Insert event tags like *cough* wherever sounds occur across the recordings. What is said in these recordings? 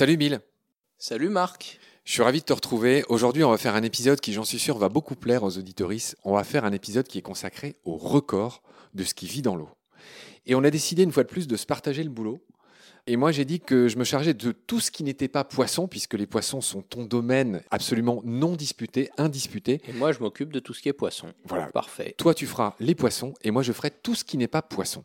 Salut Bill. Salut Marc. Je suis ravi de te retrouver. Aujourd'hui, on va faire un épisode qui, j'en suis sûr, va beaucoup plaire aux auditoristes. On va faire un épisode qui est consacré au record de ce qui vit dans l'eau. Et on a décidé une fois de plus de se partager le boulot. Et moi, j'ai dit que je me chargeais de tout ce qui n'était pas poisson, puisque les poissons sont ton domaine absolument non disputé, indisputé. Et moi, je m'occupe de tout ce qui est poisson. Voilà. Parfait. Toi, tu feras les poissons, et moi, je ferai tout ce qui n'est pas poisson.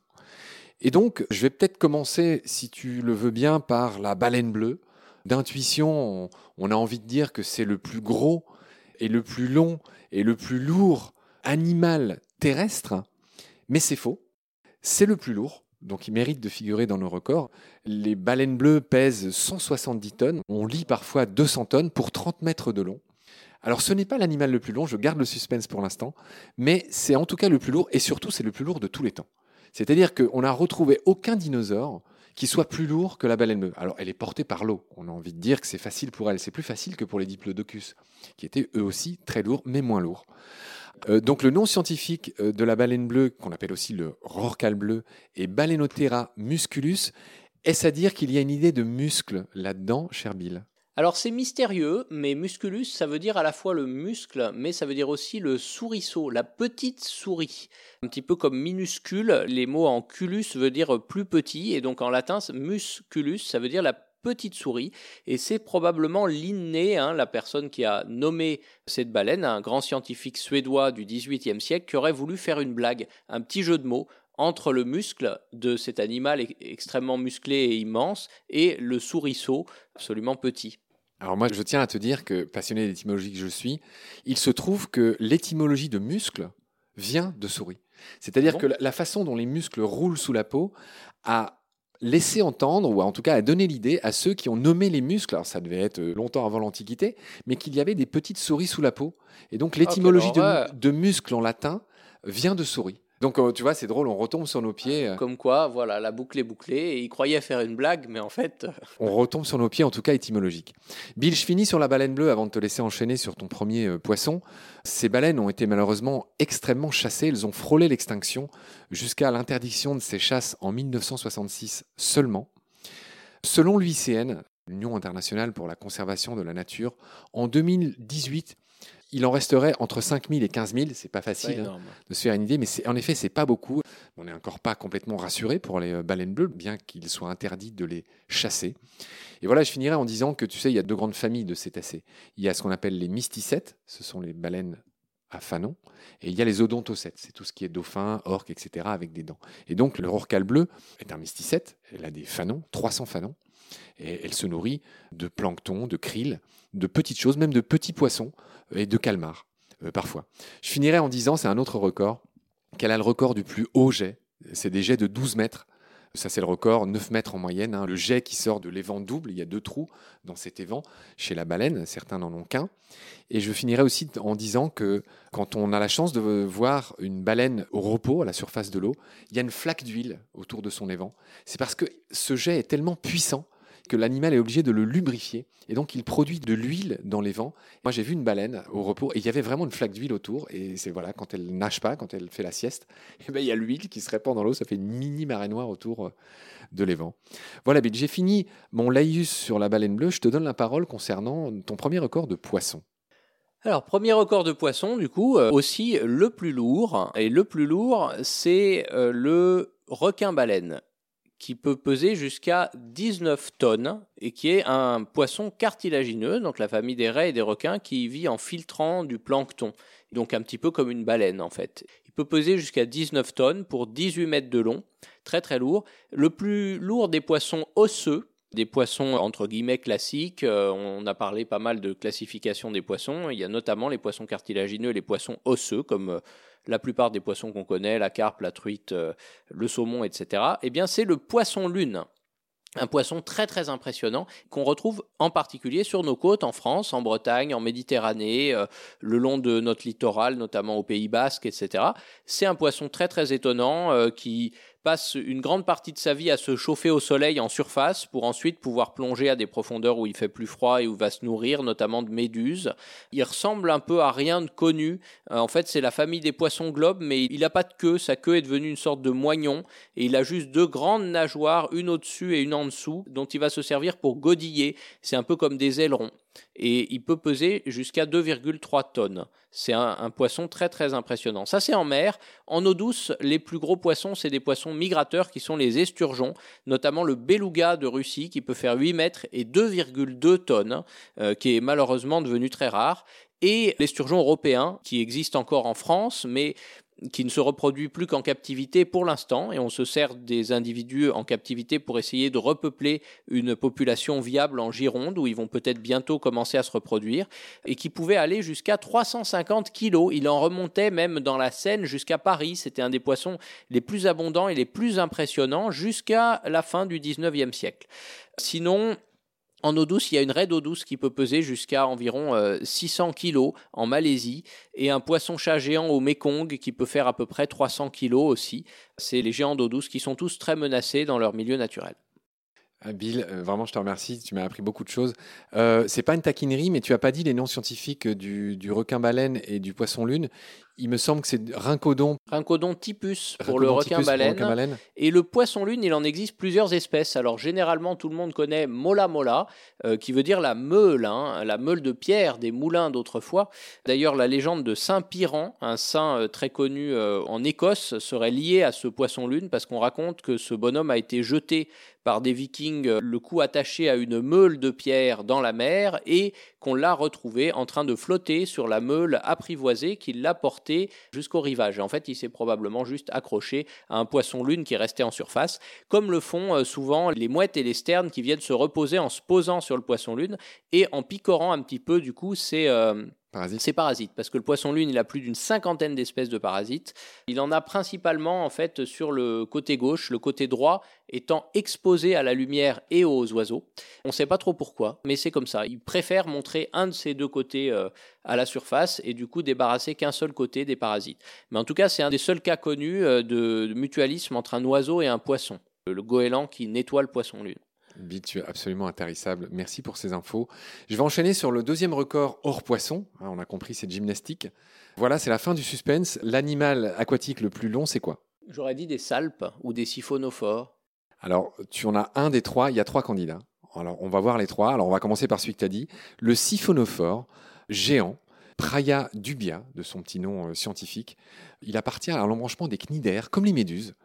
Et donc, je vais peut-être commencer, si tu le veux bien, par la baleine bleue. D'intuition, on, a envie de dire que c'est le plus gros et le plus long et le plus lourd animal terrestre, mais c'est faux. C'est le plus lourd, donc il mérite de figurer dans nos records. Les baleines bleues pèsent 170 tonnes, on lit parfois 200 tonnes pour 30 mètres de long. Alors ce n'est pas l'animal le plus long, je garde le suspense pour l'instant, mais c'est en tout cas le plus lourd et surtout c'est le plus lourd de tous les temps. C'est-à-dire qu'on n'a retrouvé aucun dinosaure qui soit plus lourd que la baleine bleue. Alors, elle est portée par l'eau. On a envie de dire que c'est facile pour elle. C'est plus facile que pour les diplodocus, qui étaient eux aussi très lourds, mais moins lourds. Euh, donc, le nom scientifique euh, de la baleine bleue, qu'on appelle aussi le rorcal bleu, est Balaenothéra musculus. Est-ce à dire qu'il y a une idée de muscle là-dedans, cher Bill? Alors c'est mystérieux, mais musculus, ça veut dire à la fois le muscle, mais ça veut dire aussi le souriceau, la petite souris. Un petit peu comme minuscule, les mots en culus veut dire plus petit, et donc en latin, musculus, ça veut dire la petite souris, et c'est probablement Linné, hein, la personne qui a nommé cette baleine, un grand scientifique suédois du XVIIIe siècle, qui aurait voulu faire une blague, un petit jeu de mots entre le muscle de cet animal extrêmement musclé et immense et le souriceau absolument petit. Alors moi, je tiens à te dire que, passionné d'étymologie que je suis, il se trouve que l'étymologie de muscle vient de souris. C'est-à-dire Ah bon? que la façon dont les muscles roulent sous la peau a laissé entendre, ou en tout cas a donné l'idée à ceux qui ont nommé les muscles, alors ça devait être longtemps avant l'Antiquité, mais qu'il y avait des petites souris sous la peau. Et donc l'étymologie quelle horreur. de, de muscle en latin vient de souris. Donc euh, tu vois, c'est drôle, on retombe sur nos pieds. euh, Comme quoi, voilà, la boucle est bouclée, et il croyait faire une blague, mais en fait, *laughs* On retombe sur nos pieds, en tout cas étymologique. Bill, je finis sur la baleine bleue avant de te laisser enchaîner sur ton premier euh, poisson. Ces baleines ont été malheureusement extrêmement chassées. Elles ont frôlé l'extinction jusqu'à l'interdiction de ces chasses en 1966 seulement. Selon l'UICN, l'Union internationale pour la conservation de la nature, en 2018, il en resterait entre 5 000 et 15 000. C'est pas facile hein, de se faire une idée, mais c'est- en effet, c'est pas beaucoup. On n'est encore pas complètement rassuré pour les euh, baleines bleues, bien qu'il soit interdit de les chasser. Et voilà, je finirai en disant que tu sais, il y a deux grandes familles de cétacés. Il y a ce qu'on appelle les mysticètes, ce sont les baleines à fanon, et il y a les odontocètes, c'est tout ce qui est dauphin, orque, etc., avec des dents. Et donc, le rorcal bleu est un mysticète, elle a des fanons, 300 fanons, et elle se nourrit de plancton, de krill, de petites choses, même de petits poissons et de calmars, euh, parfois. Je finirai en disant, c'est un autre record, qu'elle a le record du plus haut jet. C'est des jets de 12 mètres. Ça, c'est le record, 9 mètres en moyenne. hein. Le jet qui sort de l'évent double, il y a deux trous dans cet évent chez la baleine, certains n'en ont qu'un. Et je finirai aussi en disant que quand on a la chance de voir une baleine au repos, à la surface de l'eau, il y a une flaque d'huile autour de son évent. C'est parce que ce jet est tellement puissant que l'animal est obligé de le lubrifier. Et donc, il produit de l'huile dans les vents. Moi, j'ai vu une baleine au repos et il y avait vraiment une flaque d'huile autour. Et c'est voilà, quand elle nage pas, quand elle fait la sieste, *laughs* eh ben, il y a l'huile qui se répand dans l'eau. Ça fait une mini marée noire autour euh, de l'évent. Voilà, Bill, j'ai fini mon laïus sur la baleine bleue. Je te donne la parole concernant ton premier record de poisson. Alors, premier record de poisson, du coup, euh, aussi le plus lourd. Et le plus lourd, c'est euh, le requin-baleine, qui peut peser jusqu'à 19 tonnes et qui est un poisson cartilagineux, donc la famille des raies et des requins, qui vit en filtrant du plancton. Donc un petit peu comme une baleine, en fait. Il peut peser jusqu'à 19 tonnes pour 18 mètres de long, très très lourd. Le plus lourd des poissons osseux, des poissons entre guillemets classiques. Euh, on a parlé pas mal de classification des poissons. Il y a notamment les poissons cartilagineux et les poissons osseux, comme euh, la plupart des poissons qu'on connaît, la carpe, la truite, euh, le saumon, etc. Eh bien, c'est le poisson lune. Un poisson très très impressionnant qu'on retrouve en particulier sur nos côtes en France, en Bretagne, en Méditerranée, le long de notre littoral, notamment au Pays Basque, etc. C'est un poisson très très étonnant qui passe une grande partie de sa vie à se chauffer au soleil en surface pour ensuite pouvoir plonger à des profondeurs où il fait plus froid et où il va se nourrir, notamment de méduses. Il ressemble un peu à rien de connu. Euh, en fait, c'est la famille des poissons globes, mais il n'a pas de queue. Sa queue est devenue une sorte de moignon et il a juste deux grandes nageoires, une au-dessus et une en dessous, dont il va se servir pour godiller. C'est un peu comme des ailerons et il peut peser jusqu'à 2,3 tonnes. C'est un, poisson très très impressionnant. Ça c'est en mer. En eau douce, les plus gros poissons, c'est des poissons migrateurs qui sont les esturgeons, notamment le beluga de Russie qui peut faire 8 mètres et 2,2 tonnes, euh, qui est malheureusement devenu très rare et l'esturgeon européen qui existe encore en France, mais qui ne se reproduit plus qu'en captivité pour l'instant, et on se sert des individus en captivité pour essayer de repeupler une population viable en Gironde, où ils vont peut-être bientôt commencer à se reproduire, et qui pouvait aller jusqu'à 350 kilos. Il en remontait même dans la Seine jusqu'à Paris. C'était un des poissons les plus abondants et les plus impressionnants jusqu'à la fin du 19e siècle. Sinon, en eau douce, il y a une raie d'eau douce qui peut peser jusqu'à environ 600 euh, kg en Malaisie et un poisson-chat géant au Mekong qui peut faire à peu près 300 kg aussi. C'est les géants d'eau douce qui sont tous très menacés dans leur milieu naturel. Ah, Bill, euh, vraiment, je te remercie. Tu m'as appris beaucoup de choses. Euh, c'est pas une taquinerie, mais tu as pas dit les noms scientifiques du, du requin-baleine et du poisson-lune. Il me semble que c'est Rincodon. Rincodon typus pour le requin-baleine. et le poisson-lune, il en existe plusieurs espèces. Alors généralement, tout le monde connaît Mola Mola, euh, qui veut dire la meule, hein, la meule de pierre des moulins d'autrefois. D'ailleurs, la légende de Saint Piran, un saint euh, très connu en Écosse, serait liée à ce poisson-lune parce qu'on raconte que ce bonhomme a été jeté par des vikings, le cou attaché à une meule de pierre dans la mer et qu'on l'a retrouvé en train de flotter sur la meule apprivoisée qui l'a porté jusqu'au rivage. en fait, il s'est probablement juste accroché à un poisson-lune qui restait en surface, comme le font euh, souvent les mouettes et les sternes qui viennent se reposer en se posant sur le poisson-lune et en picorant un petit peu, du coup, c'est... Euh, c'est parasite, parce que le poisson lune, il a plus d'une cinquantaine d'espèces de parasites. Il en a principalement en fait sur le côté gauche, le côté droit étant exposé à la lumière et aux oiseaux. On ne sait pas trop pourquoi, mais c'est comme ça. Il préfère montrer un de ces deux côtés euh, à la surface et du coup débarrasser qu'un seul côté des parasites. Mais en tout cas, c'est un des seuls cas connus euh, de mutualisme entre un oiseau et un poisson. Le goéland qui nettoie le poisson lune. Bill, tu es absolument intarissable. Merci pour ces infos. Je vais enchaîner sur le deuxième record hors poisson. Hein, on a compris, c'est gymnastique. Voilà, c'est la fin du suspense. L'animal aquatique le plus long, c'est quoi? J'aurais dit des salpes ou des siphonophores. Alors, tu en as un des trois. Il y a trois candidats. Alors, on va voir les trois. Alors, on va commencer par celui que tu as dit. Le siphonophore, géant, Praia dubia, de son petit nom euh, scientifique. Il appartient à l'embranchement des cnidaires, comme les méduses.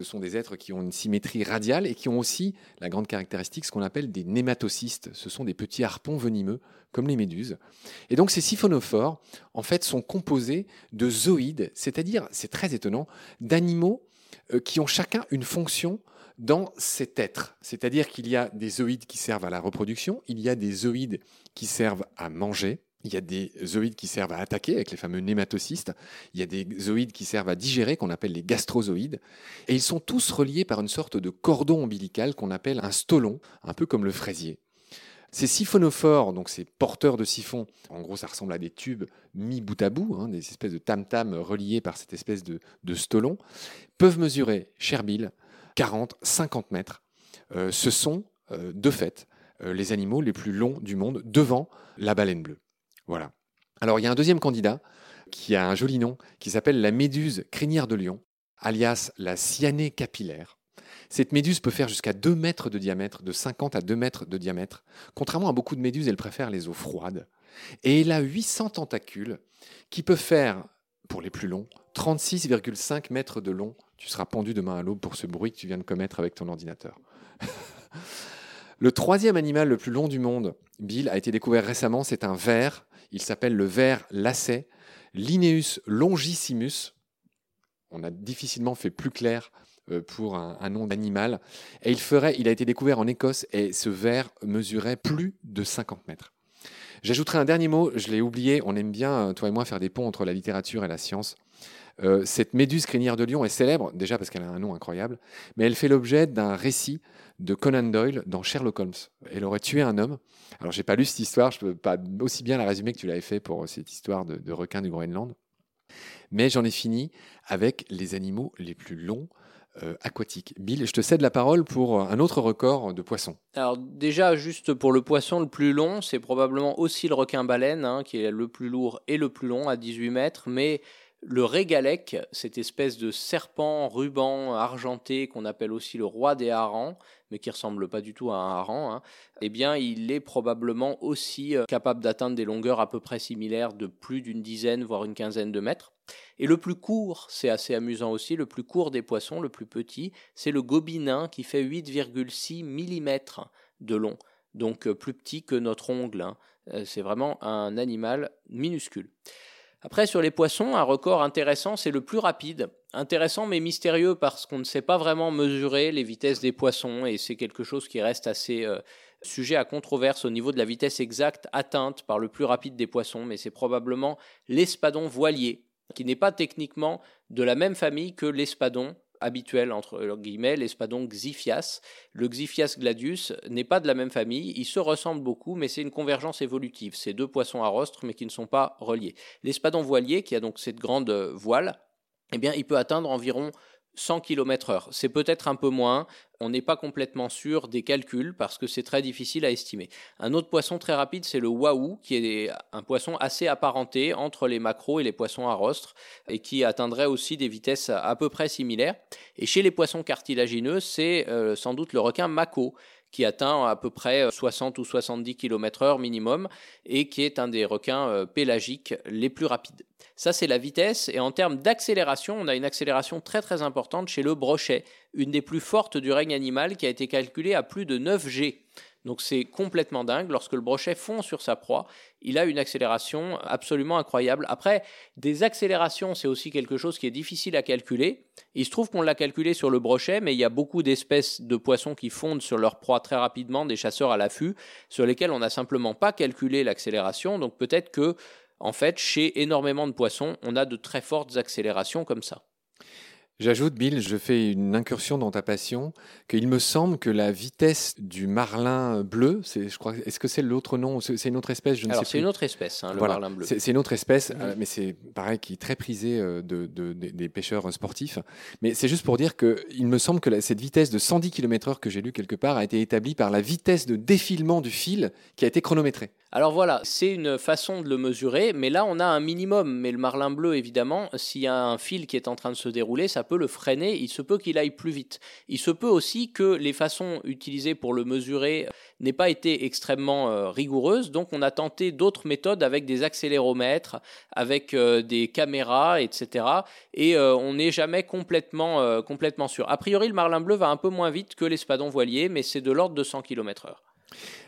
Ce sont des êtres qui ont une symétrie radiale et qui ont aussi la grande caractéristique, ce qu'on appelle des nématocystes. Ce sont des petits harpons venimeux, comme les méduses. Et donc ces siphonophores, en fait, sont composés de zooïdes, c'est-à-dire, c'est très étonnant, d'animaux euh, qui ont chacun une fonction dans cet être. C'est-à-dire qu'il y a des zooïdes qui servent à la reproduction, il y a des zooïdes qui servent à manger, il y a des zooïdes qui servent à attaquer avec les fameux nématocystes. Il y a des zooïdes qui servent à digérer, qu'on appelle les gastrozoïdes. Et ils sont tous reliés par une sorte de cordon ombilical qu'on appelle un stolon, un peu comme le fraisier. Ces siphonophores, donc ces porteurs de siphons, en gros ça ressemble à des tubes mis bout à bout, hein, des espèces de tam-tam reliés par cette espèce de, stolon, peuvent mesurer, cher Bill, 40, 50 mètres. Euh, ce sont, euh, de fait, euh, les animaux les plus longs du monde devant la baleine bleue. Voilà. Alors il y a un deuxième candidat qui a un joli nom, qui s'appelle la méduse crinière de lion, alias la cyanée capillaire. Cette méduse peut faire jusqu'à 2 mètres de diamètre, de 50 à 2 mètres de diamètre. Contrairement à beaucoup de méduses, elle préfère les eaux froides. Et elle a 800 tentacules qui peuvent faire, pour les plus longs, 36,5 mètres de long. Tu seras pendu demain à l'aube pour ce bruit que tu viens de commettre avec ton ordinateur. *laughs* le troisième animal le plus long du monde, Bill, a été découvert récemment. C'est un ver il s'appelle le ver lacet, Linnaeus longissimus. On a difficilement fait plus clair euh, pour un, nom d'animal. Et il, ferait, il a été découvert en Écosse et ce ver mesurait plus de 50 mètres. J'ajouterai un dernier mot, je l'ai oublié, on aime bien, toi et moi, faire des ponts entre la littérature et la science. Euh, cette méduse crinière de lion est célèbre, déjà parce qu'elle a un nom incroyable, mais elle fait l'objet d'un récit de Conan Doyle dans Sherlock Holmes. Elle aurait tué un homme. Alors, j'ai pas lu cette histoire, je peux pas aussi bien la résumer que tu l'avais fait pour cette histoire de, de requin du Groenland. Mais j'en ai fini avec les animaux les plus longs euh, aquatiques. Bill, je te cède la parole pour un autre record de poissons. Alors déjà, juste pour le poisson le plus long, c'est probablement aussi le requin-baleine, hein, qui est le plus lourd et le plus long, à 18 mètres, mais le régalec, cette espèce de serpent ruban argenté qu'on appelle aussi le roi des harengs, mais qui ressemble pas du tout à un hareng, hein, eh bien, il est probablement aussi euh, capable d'atteindre des longueurs à peu près similaires de plus d'une dizaine, voire une quinzaine de mètres. Et le plus court, c'est assez amusant aussi, le plus court des poissons, le plus petit, c'est le gobinin qui fait 8,6 mm de long, donc euh, plus petit que notre ongle. Hein. Euh, c'est vraiment un animal minuscule. Après, sur les poissons, un record intéressant, c'est le plus rapide. Intéressant mais mystérieux parce qu'on ne sait pas vraiment mesurer les vitesses des poissons et c'est quelque chose qui reste assez euh, sujet à controverse au niveau de la vitesse exacte atteinte par le plus rapide des poissons, mais c'est probablement l'espadon voilier, qui n'est pas techniquement de la même famille que l'espadon habituel entre guillemets, l'espadon Xiphias. Le Xiphias gladius n'est pas de la même famille, ils se ressemblent beaucoup, mais c'est une convergence évolutive. C'est deux poissons à rostre, mais qui ne sont pas reliés. L'espadon voilier, qui a donc cette grande voile, eh bien, il peut atteindre environ 100 km/h. C'est peut-être un peu moins, on n'est pas complètement sûr des calculs parce que c'est très difficile à estimer. Un autre poisson très rapide, c'est le wahoo, qui est un poisson assez apparenté entre les macros et les poissons à rostre et qui atteindrait aussi des vitesses à peu près similaires. Et chez les poissons cartilagineux, c'est euh, sans doute le requin mako qui atteint à peu près 60 ou 70 km/h minimum et qui est un des requins euh, pélagiques les plus rapides. Ça, c'est la vitesse. Et en termes d'accélération, on a une accélération très très importante chez le brochet, une des plus fortes du règne animal qui a été calculée à plus de 9 G. Donc c'est complètement dingue. Lorsque le brochet fond sur sa proie, il a une accélération absolument incroyable. Après, des accélérations, c'est aussi quelque chose qui est difficile à calculer. Il se trouve qu'on l'a calculé sur le brochet, mais il y a beaucoup d'espèces de poissons qui fondent sur leur proie très rapidement, des chasseurs à l'affût, sur lesquels on n'a simplement pas calculé l'accélération. Donc peut-être que, en fait, chez énormément de poissons, on a de très fortes accélérations comme ça. J'ajoute, Bill, je fais une incursion dans ta passion, qu'il me semble que la vitesse du marlin bleu, c'est, je crois, est-ce que c'est l'autre nom C'est une autre espèce Je ne Alors, c'est une autre espèce, hein, le marlin bleu. C'est, une autre espèce, euh, mais c'est pareil, qui est très prisé euh, de, des pêcheurs sportifs. Mais c'est juste pour dire qu'il me semble que cette vitesse de 110 km/h que j'ai lu quelque part a été établie par la vitesse de défilement du fil qui a été chronométrée. Alors voilà, c'est une façon de le mesurer, mais là on a un minimum. Mais le marlin bleu, évidemment, s'il y a un fil qui est en train de se dérouler, ça peut le freiner, il se peut qu'il aille plus vite. Il se peut aussi que les façons utilisées pour le mesurer n'aient pas été extrêmement euh, rigoureuses, donc on a tenté d'autres méthodes avec des accéléromètres, avec euh, des caméras, etc. Et euh, on n'est jamais complètement, complètement sûr. A priori, le marlin bleu va un peu moins vite que l'espadon voilier, mais c'est de l'ordre de 100 km/h.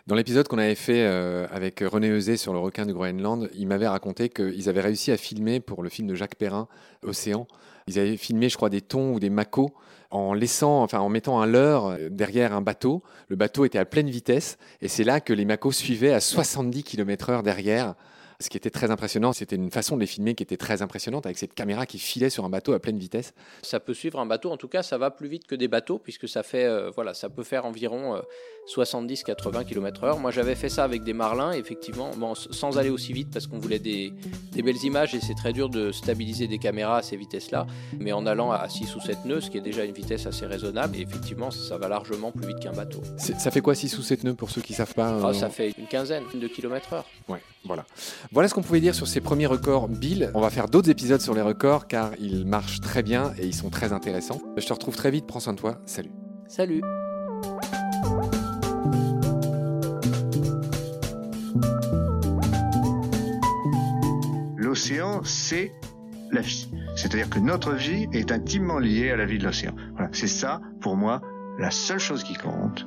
Dans l'épisode qu'on avait fait euh, avec René Eusé sur le requin du Groenland, il m'avait raconté qu'ils avaient réussi à filmer pour le film de Jacques Perrin, Océan. Ils avaient filmé, je crois, des thons ou des macos en laissant, enfin, en mettant un leurre derrière un bateau. Le bateau était à pleine vitesse et c'est là que les macos suivaient à 70 km/h derrière ce qui était très impressionnant, c'était une façon de les filmer qui était très impressionnante avec cette caméra qui filait sur un bateau à pleine vitesse. Ça peut suivre un bateau, en tout cas, ça va plus vite que des bateaux puisque ça fait, euh, voilà, ça peut faire environ 70-80 euh, km/h. Moi, j'avais fait ça avec des marlins, effectivement, bon, sans aller aussi vite parce qu'on voulait des, des, belles images et c'est très dur de stabiliser des caméras à ces vitesses-là, mais en allant à 6 ou 7 nœuds, ce qui est déjà une vitesse assez raisonnable, et effectivement, ça va largement plus vite qu'un bateau. Ça fait quoi 6 ou 7 nœuds pour ceux qui savent pas ah, Ça fait une quinzaine de km/h. Ouais, voilà. Voilà ce qu'on pouvait dire sur ces premiers records Bill. On va faire d'autres épisodes sur les records car ils marchent très bien et ils sont très intéressants. Je te retrouve très vite, prends soin de toi. Salut. Salut. L'océan, c'est la vie. C'est-à-dire que notre vie est intimement liée à la vie de l'océan. Voilà, c'est ça, pour moi, la seule chose qui compte.